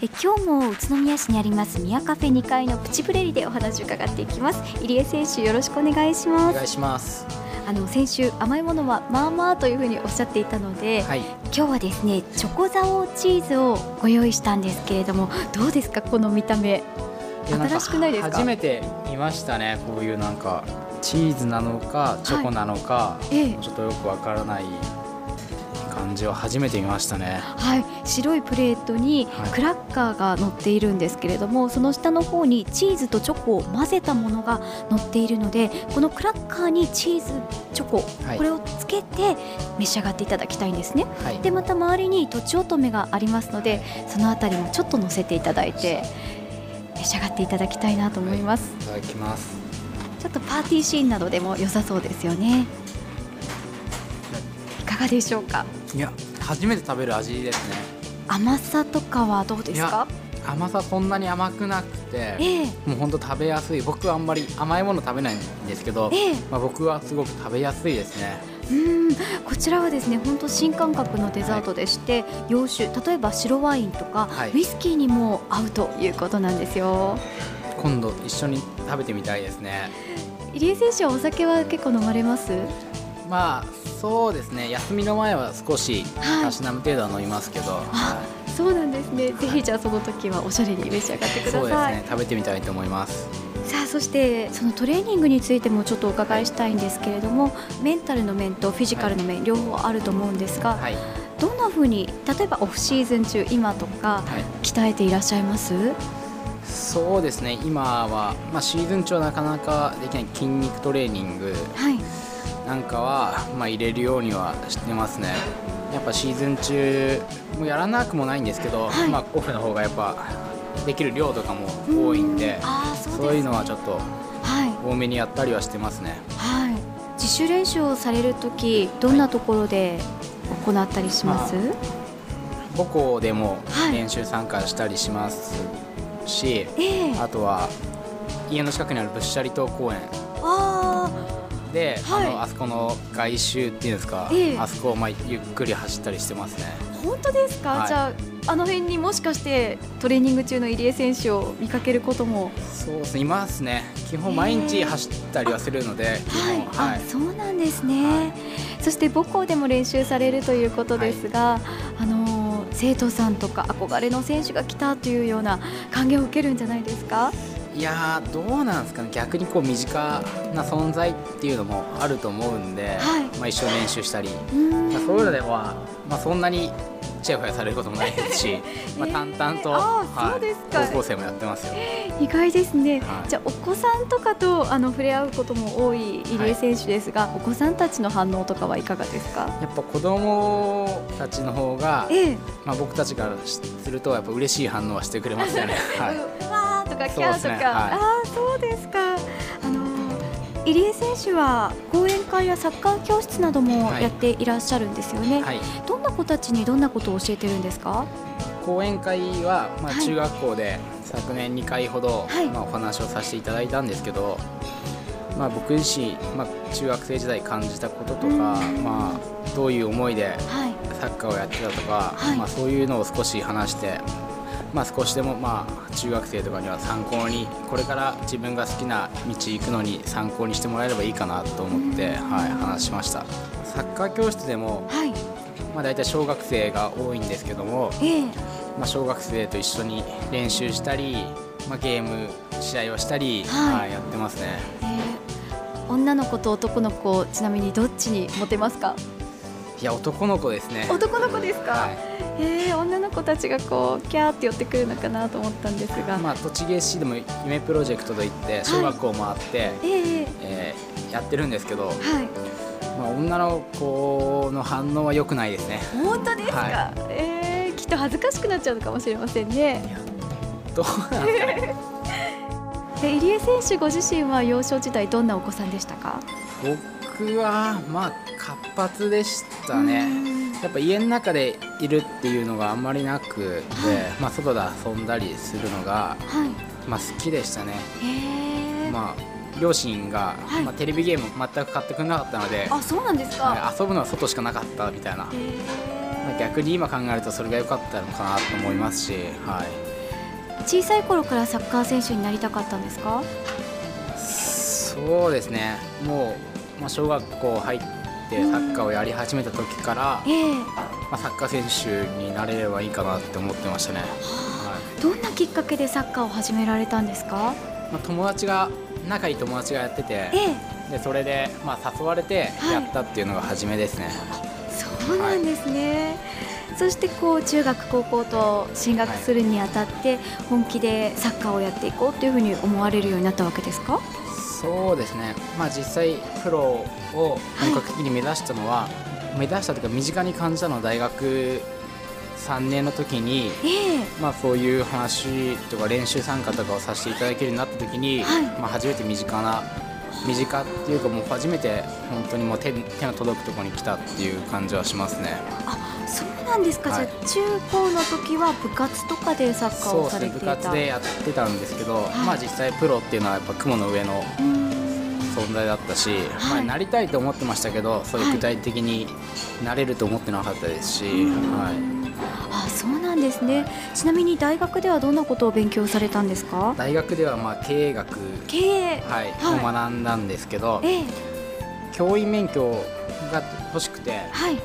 え今日も宇都宮市にあります宮カフェ2階のプチプレリでお話を伺っていきます。入江選手よろしくお願いします。お願いします。あの先週甘いものはまあまあというふうにおっしゃっていたので、はい、今日はですねチョコザオチーズをご用意したんですけれどもどうですかこの見た目。新しくないですか？初めて見ましたね。こういうなんかチーズなのかチョコなのか、はい、ちょっとよくわからない感じを初めて見ましたね。はい、白いプレートにクラッカーが乗っているんですけれども、はい、その下の方にチーズとチョコを混ぜたものが乗っているので、このクラッカーにチーズチョコ、はい、これをつけて召し上がっていただきたいんですね。はい、でまた周りにとちおとめがありますので、そのあたりもちょっと乗せていただいて召し上がっていただきたいなと思います。いただきます。ちょっとパーティーシーンなどでも良さそうですよね。いかがでしょうか？いや初めて食べる味ですね。甘さとかはどうですか？甘さそんなに甘くなくて、えー、もう本当食べやすい。僕はあんまり甘いもの食べないんですけど、えー、まあ、僕はすごく食べやすいですね。うん。こちらはですね本当新感覚のデザートでして、はい、洋酒例えば白ワインとか、はい、ウイスキーにも合うということなんですよ。今度一緒に食べてみたいですね。入江選手はお酒は結構飲まれます？まあそうですね。休みの前は少したしなむ程度は飲みますけど、はい、そうなんですね、ぜひじゃあその時はおしゃれに召し上がってください。そうですね。食べてみたいと思います。さあそしてそのトレーニングについてもちょっとお伺いしたいんですけれどもメンタルの面とフィジカルの面、両方あると思うんですが、はい、どんなふうに例えばオフシーズン中今とか鍛えていらっしゃいます、そうですね。今は、まあ、シーズン中はなかなかできない筋肉トレーニング、はいなんかは、まあ、入れるようにはしてますね。やっぱシーズン中もやらなくもないんですけど、はい、まあ、オフの方がやっぱできる量とかも多いんでそういうのはちょっと多めにやったりはしてますね、はい、自主練習をされる時どんなところで行ったりします、まあ、母校でも練習参加したりしますし、はいえ。ー、あとは家の近くにあるぶっしゃり島公園。あで、はい、あのあそこの外周っていうんですか、えー、あそこをまあゆっくり走ったりしてますね。本当ですか、はい、じゃああの辺にもしかしてトレーニング中の入江選手を見かけることも？そうですねいますね。基本毎日走ったりはするので、そうなんですね、そして母校でも練習されるということですが、あの生徒さんとか憧れの選手が来たというような歓迎を受けるんじゃないですか？いやどうなんですかね。逆にこう身近な存在っていうのもあると思うんで、はい、まあ、一緒に練習したり、まあ、そういうのでは、まあ、そんなにちやほやされることもないですし、まあ、淡々と、はい、高校生もやってますよ。意外ですね、はい、じゃあお子さんとかとあの触れ合うことも多い入江選手ですが、はい、お子さんたちの反応とかはいかがですか？やっぱ子供たちの方が、ええ、まあ、僕たちからするとやっぱ嬉しい反応はしてくれますよね。はいかキャーとか、ねはい、ああそうですか。あの入江選手は講演会やサッカー教室などもやっていらっしゃるんですよね、はい、どんな子たちにどんなことを教えてるんですか？講演会は、まあ、中学校で昨年2回ほど、はい、まあ、お話をさせていただいたんですけど、まあ、僕自身、まあ、中学生時代感じたこととか、まあ、どういう思いでサッカーをやってたとか、まあ、そういうのを少し話してまあ、少しでもまあ中学生とかには参考にこれから自分が好きな道行くのに参考にしてもらえればいいかなと思って、はい、話しました。サッカー教室でも、はい、まあ、大体小学生が多いんですけども、えー、まあ、小学生と一緒に練習したり、まあ、ゲーム試合をしたり、はい、やってますね、えー、女の子と男の子ちなみにどっちにモテますか？いや男の子ですね。男の子ですか、はい、えー、女の子たちがこうキャーって寄ってくるのかなと思ったんですが。まあ栃木市でも夢プロジェクトといって小学校回って、はい、えー、えー、やってるんですけど、はい。まあ、女の子の反応は良くないですね。本当ですか、はい、えー、きっと恥ずかしくなっちゃうのかもしれませんね。どうなんですかね入江選手ご自身は幼少時代どんなお子さんでしたか？僕はまあ活発でしたね。やっぱ家の中でいるっていうのがあんまりなくて、はい、まあ、外で遊んだりするのが、はい、まあ、好きでしたね。まあ両親が、はい、まあ、テレビゲーム全く買ってくれなかったのであそうなんですか、遊ぶのは外しかなかったみたいな。逆に今考えるとそれが良かったのかなと思いますし、はい、小さい頃からサッカー選手になりたかったんですか？そうですね。もう、まあ、小学校入ってサッカーをやり始めた時から、えー、まあ、サッカー選手になれればいいかなって思ってましたね、はい、どんなきっかけでサッカーを始められたんですか、まあ、友達が仲いい友達がやってて、えー、でそれで、まあ、誘われてやったっていうのが初めですね、はい、そうなんですね、はい、そしてこう中学高校と進学するにあたって、本気でサッカーをやっていこうというふうに思われるようになったわけですか？そうですね、まあ、実際プロを本格的に目指したのは、はい、目指したというか身近に感じたのは大学3年の時に、えー、まあ、そういう話とか練習参加とかをさせていただけるようになった時に、はい、まあ、初めて身近な身近っていうかもう初めて本当にもう手手の届くところに来たっていう感じはしますね。あそうなんですか、はい、じゃあ中高の時は部活とかでサッカーをされていた。そうですね部活でやってたんですけど、はい、まあ実際プロっていうのはやっぱ雲の上の存在だったし、はい、まあ、なりたいと思ってましたけどそういう具体的になれると思ってなかったですし、はい。あそうなんですね、はい、ちなみに大学ではどんなことを勉強されたんですか？大学ではまあ経営学経営、はい、はい、を学んだんですけど、え教員免許が欲しくて、はい、そ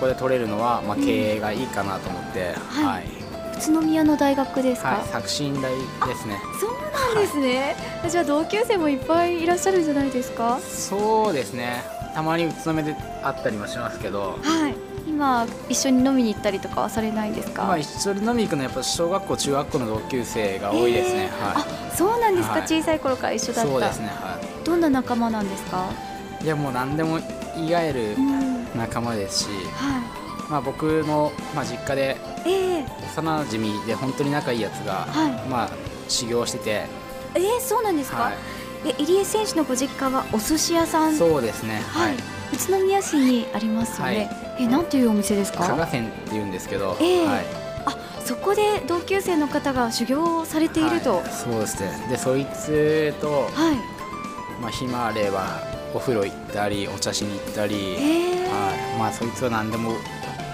こで取れるのはまあ経営がいいかなと思って、うん、はい、宇都宮の大学ですか、はい、作新大ですね。そうなんですね、じゃあ同級生もいっぱいいらっしゃるんじゃないですか？そうですね。たまに宇都宮で会ったりもしますけど、はい。今一緒に飲みに行ったりとかはされないんですか、まあ、一緒に飲みに行くのはやっぱ小学校中学校の同級生が多いですね、えー、はい、あそうなんですか、はい、小さい頃から一緒だった。そうですね。はい。どんな仲間なんですか？いやもう何でも言い合える仲間ですし、うん、はい。まあ、僕の、まあ、実家で幼なじみで本当に仲いいやつが、はい、まあ、修行してて。えー、そうなんですか、はい、え入江選手のご実家はお寿司屋さん？そうですね。はい。宇都宮市にありますよね、はい、えなんていうお店ですか？加賀線って言うんですけど、えー、はい、あそこで同級生の方が修行されていると、はい、そうですね。でそいつと、はいまあ、暇あればお風呂行ったりお茶しに行ったり、えー、はい。まあ、そいつは何でも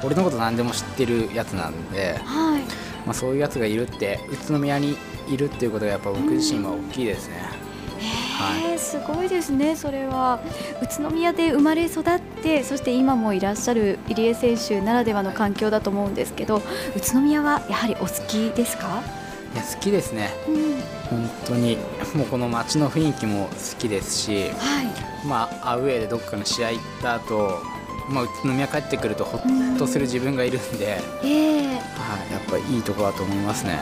俺のこと何でも知ってるやつなんで、はい。まあ、そういうやつがいるって宇都宮にいるっていうことがやっぱ僕自身は大きいですね。はい、すごいですね、それは。宇都宮で生まれ育ってそして今もいらっしゃる入江選手ならではの環境だと思うんですけど宇都宮はやはりお好きですか？いや好きですね、うん、本当に。もうこの街の雰囲気も好きですし、はい、まあ、アウェーでどっかの試合行った後まあ、宇都宮帰ってくるとほっとする自分がいるんで、うん、えー、はい、やっぱりいいところだと思いますね。